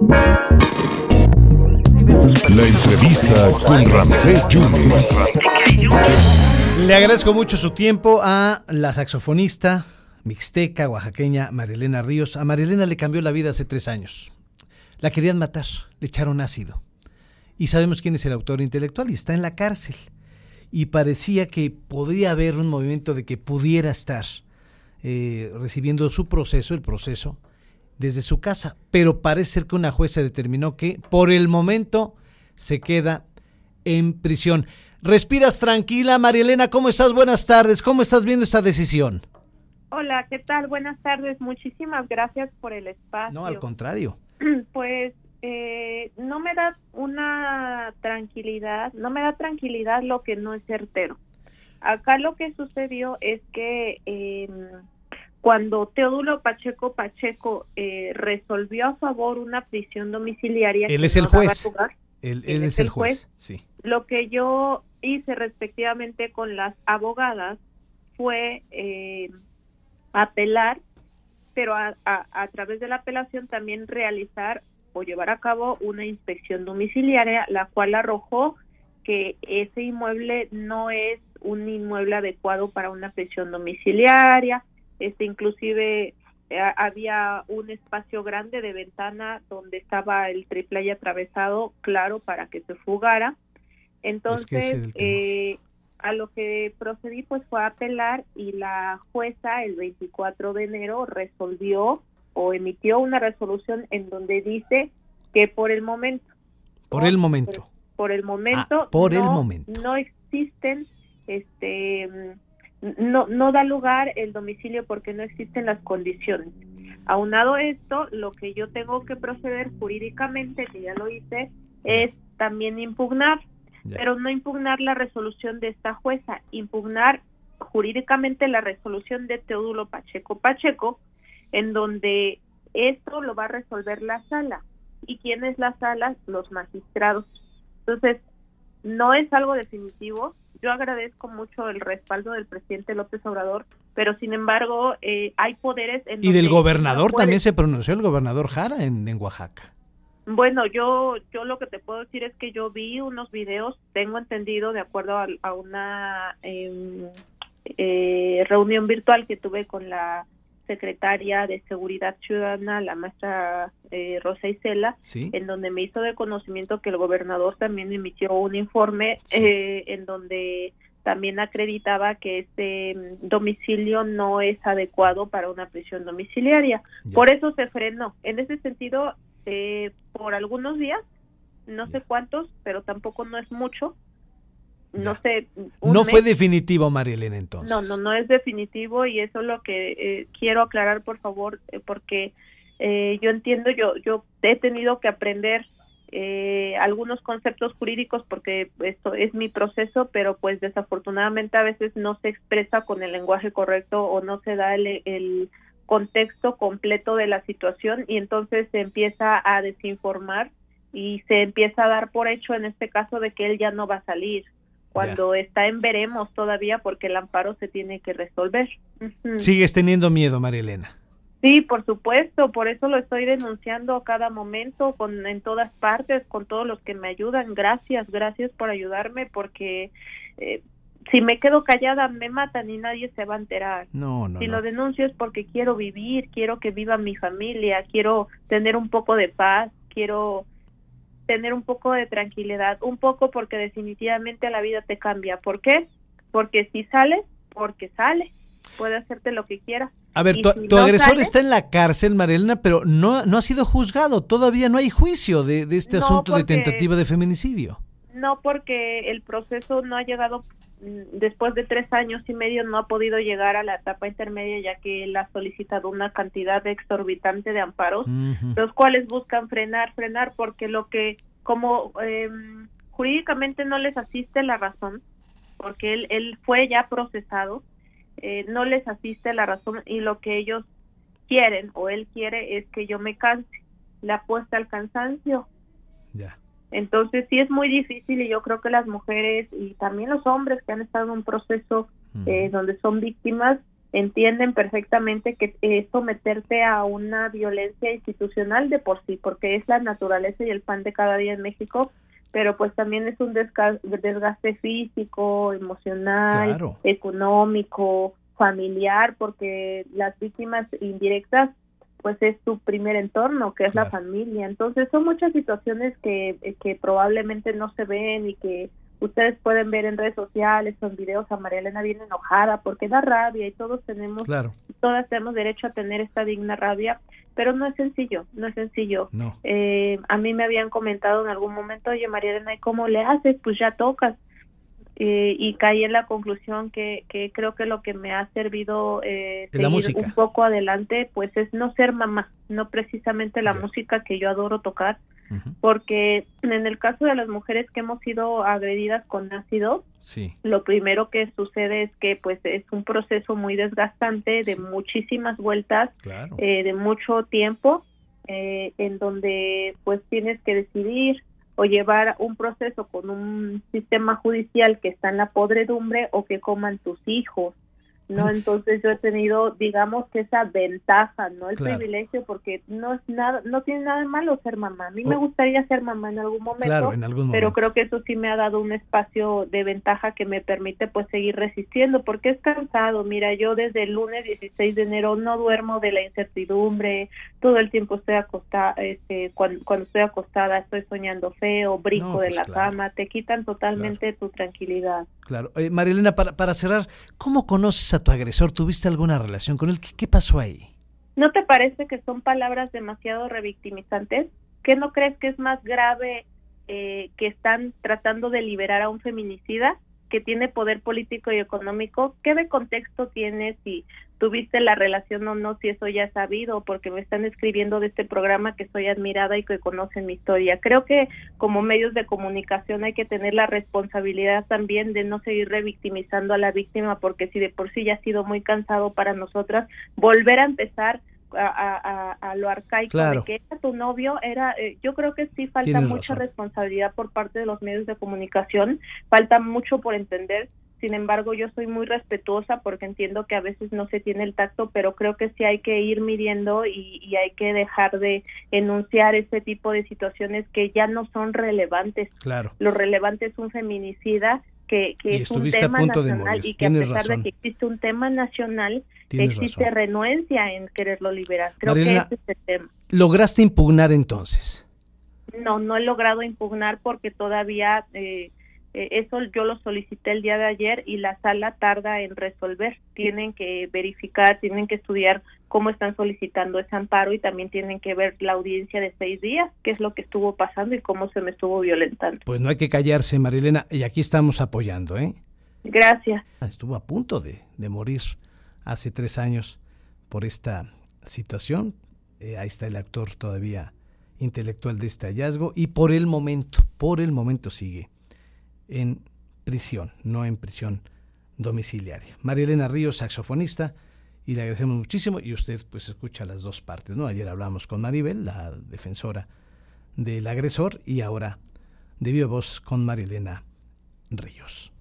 La entrevista con Ramsés Yunes. Le agradezco mucho su tiempo a la saxofonista mixteca oaxaqueña Marilena Ríos. A Marilena le cambió la vida hace tres años. La querían matar, le echaron ácido. Y sabemos quién es el autor intelectual y está en la cárcel. Y parecía que podría haber un movimiento de que pudiera estar eh, recibiendo su proceso, el proceso, desde su casa. Pero parece ser que una jueza determinó que por el momento se queda en prisión. Respiras tranquila, Marielena, ¿cómo estás? Buenas tardes, ¿cómo estás viendo esta decisión? Hola, ¿qué tal? Buenas tardes, muchísimas gracias por el espacio. No, al contrario. Pues eh, no me da una tranquilidad, no me da tranquilidad lo que no es certero. Acá lo que sucedió es que eh, cuando Teodulo Pacheco Pacheco eh, resolvió a favor una prisión domiciliaria. Él es el juez. él, es, el juez, sí. Lo que yo hice respectivamente con las abogadas fue eh, apelar, pero a, a, través de la apelación también realizar o llevar a cabo una inspección domiciliaria, la cual arrojó que ese inmueble no es un inmueble adecuado para una prisión domiciliaria, este inclusive eh, había un espacio grande de ventana donde estaba el triple atravesado claro para que se fugara. Entonces eh, a lo que procedí pues fue a apelar y la jueza el 24 de enero resolvió o emitió una resolución en donde dice que por el momento. Por el momento. Por, el momento ah, por el momento. no existen este no, no da lugar el domicilio porque no existen las condiciones. Aunado esto, lo que yo tengo que proceder jurídicamente, que ya lo hice, es también impugnar, pero no impugnar la resolución de esta jueza, impugnar jurídicamente la resolución de Teodulo Pacheco Pacheco, en donde esto lo va a resolver la sala. ¿Y quién es la sala? Los magistrados. Entonces, no es algo definitivo, yo agradezco mucho el respaldo del presidente López Obrador, pero sin embargo eh, hay poderes... En y del gobernador también se pronunció el gobernador Jara en, Oaxaca. Bueno, yo yo lo que te puedo decir es que yo vi unos videos, tengo entendido, de acuerdo a, una em, eh, reunión virtual que tuve con la secretaria de Seguridad Ciudadana, la maestra eh, Rosa Isela, en donde me hizo de conocimiento que el gobernador también emitió un informe eh, en donde también acreditaba que este mm, domicilio no es adecuado para una prisión domiciliaria. Por eso se frenó. En ese sentido, eh, por algunos días, no sé cuántos, pero tampoco no es mucho, no sé. No fue definitivo, Marilena, entonces. No, no, no es definitivo y eso es lo que eh, quiero aclarar, por favor, eh, porque eh, yo entiendo, yo, yo he tenido que aprender algunos conceptos jurídicos porque esto es mi proceso, pero pues desafortunadamente a veces no se expresa con el lenguaje correcto o no se da el, el contexto completo de la situación y entonces se empieza a desinformar y se empieza a dar por hecho en este caso de que él ya no va a salir cuando está en veremos todavía porque el amparo se tiene que resolver. ¿Sigues teniendo miedo, María Elena? Sí, por supuesto, por eso lo estoy denunciando a cada momento, con en todas partes, con todos los que me ayudan. Gracias, gracias por ayudarme, porque eh, si me quedo callada me matan y nadie se va a enterar. No, no. Si lo denuncio es porque quiero vivir, quiero que viva mi familia, quiero tener un poco de paz, quiero tener un poco de tranquilidad, un poco porque definitivamente la vida te cambia. ¿Por qué? Porque si sale, porque sale, puede hacerte lo que quiera. A ver, tu, agresor está en la cárcel, Marilena, pero no, no ha sido juzgado, todavía no hay juicio de, este asunto de tentativa de feminicidio. No, porque el proceso no ha llegado mm, después de tres años y medio no ha podido llegar a la etapa intermedia ya que él ha solicitado una cantidad exorbitante de amparos, los cuales buscan frenar, frenar, porque lo que como em, jurídicamente no les asiste la razón, porque él, él fue ya procesado, eh, no les asiste la razón y lo que ellos quieren o él quiere es que yo me canse, la apuesta al cansancio. Ya. Entonces sí es muy difícil y yo creo que las mujeres y también los hombres que han estado en un proceso eh, donde son víctimas entienden perfectamente que es someterte a una violencia institucional de por sí, porque es la naturaleza y el pan de cada día en México, pero pues también es un desgaste físico, emocional, económico, familiar, porque las víctimas indirectas pues es su primer entorno, que es la familia. Entonces son muchas situaciones que, que probablemente no se ven y que ustedes pueden ver en redes sociales o en videos a María Elena bien enojada porque da rabia y todos tenemos, todas tenemos derecho a tener esta digna rabia, pero no es sencillo, no es sencillo. Eh, a mí me habían comentado en algún momento, oye María Elena, ¿y cómo le haces? Pues ya tocas. Eh, y caí en la conclusión que, que creo que lo que me ha servido eh, seguir un poco adelante pues es no ser mamá, no precisamente la música que yo adoro tocar, porque en el caso de las mujeres que hemos sido agredidas con ácido, sí. lo primero que sucede es que pues es un proceso muy desgastante de muchísimas vueltas, eh, de mucho tiempo, eh, en donde pues tienes que decidir o llevar un proceso con un sistema judicial que está en la podredumbre o que coman tus hijos ¿no? Entonces yo he tenido, digamos que esa ventaja, ¿no? El privilegio, porque no es nada, no tiene nada de malo ser mamá. A mí me gustaría ser mamá en algún momento, pero creo que eso sí me ha dado un espacio de ventaja que me permite pues seguir resistiendo, porque es cansado. Mira, yo desde el lunes 16 de enero no duermo de la incertidumbre, todo el tiempo estoy acostada, este, cuando, cuando estoy acostada estoy soñando feo, brinco de pues la cama, te quitan totalmente tu tranquilidad. Claro. Eh, Marilena, para, para cerrar, ¿cómo conoces a tu agresor? ¿Tuviste alguna relación con él? ¿Qué, pasó ahí? ¿No te parece que son palabras demasiado revictimizantes? ¿Qué no crees que es más grave eh, que están tratando de liberar a un feminicida que tiene poder político y económico? ¿Qué de contexto tienes si tuviste la relación o no, si eso ya es sabido, porque me están escribiendo de este programa que soy admirada y que conocen mi historia. Creo que como medios de comunicación hay que tener la responsabilidad también de no seguir revictimizando a la víctima, porque si de por sí ya ha sido muy cansado para nosotras, volver a empezar a, a, lo arcaico de que era tu novio era eh, yo creo que sí falta mucha responsabilidad por parte de los medios de comunicación falta mucho por entender sin embargo, yo soy muy respetuosa porque entiendo que a veces no se tiene el tacto, pero creo que sí hay que ir midiendo y, hay que dejar de enunciar este tipo de situaciones que ya no son relevantes. Claro. Lo relevante es un feminicida que, es un tema nacional y que a pesar de que existe un tema nacional, existe renuencia en quererlo liberar. Creo que ese es el tema. ¿Lograste impugnar entonces? No, no he logrado impugnar porque todavía... Eh, eh, eso yo lo solicité el día de ayer y la sala tarda en resolver. Tienen que verificar, tienen que estudiar cómo están solicitando ese amparo y también tienen que ver la audiencia de seis días, qué es lo que estuvo pasando y cómo se me estuvo violentando. Pues no hay que callarse, Marilena, y aquí estamos apoyando, ¿eh? Gracias. Estuvo a punto de, de morir hace tres años por esta situación. Eh, ahí está el actor todavía intelectual de este hallazgo y por el momento, por el momento sigue en prisión, no en prisión domiciliaria. María Elena Ríos, saxofonista, y le agradecemos muchísimo y usted pues escucha las dos partes, ¿no? Ayer hablamos con Maribel, la defensora del agresor, y ahora de viva voz con María Elena Ríos.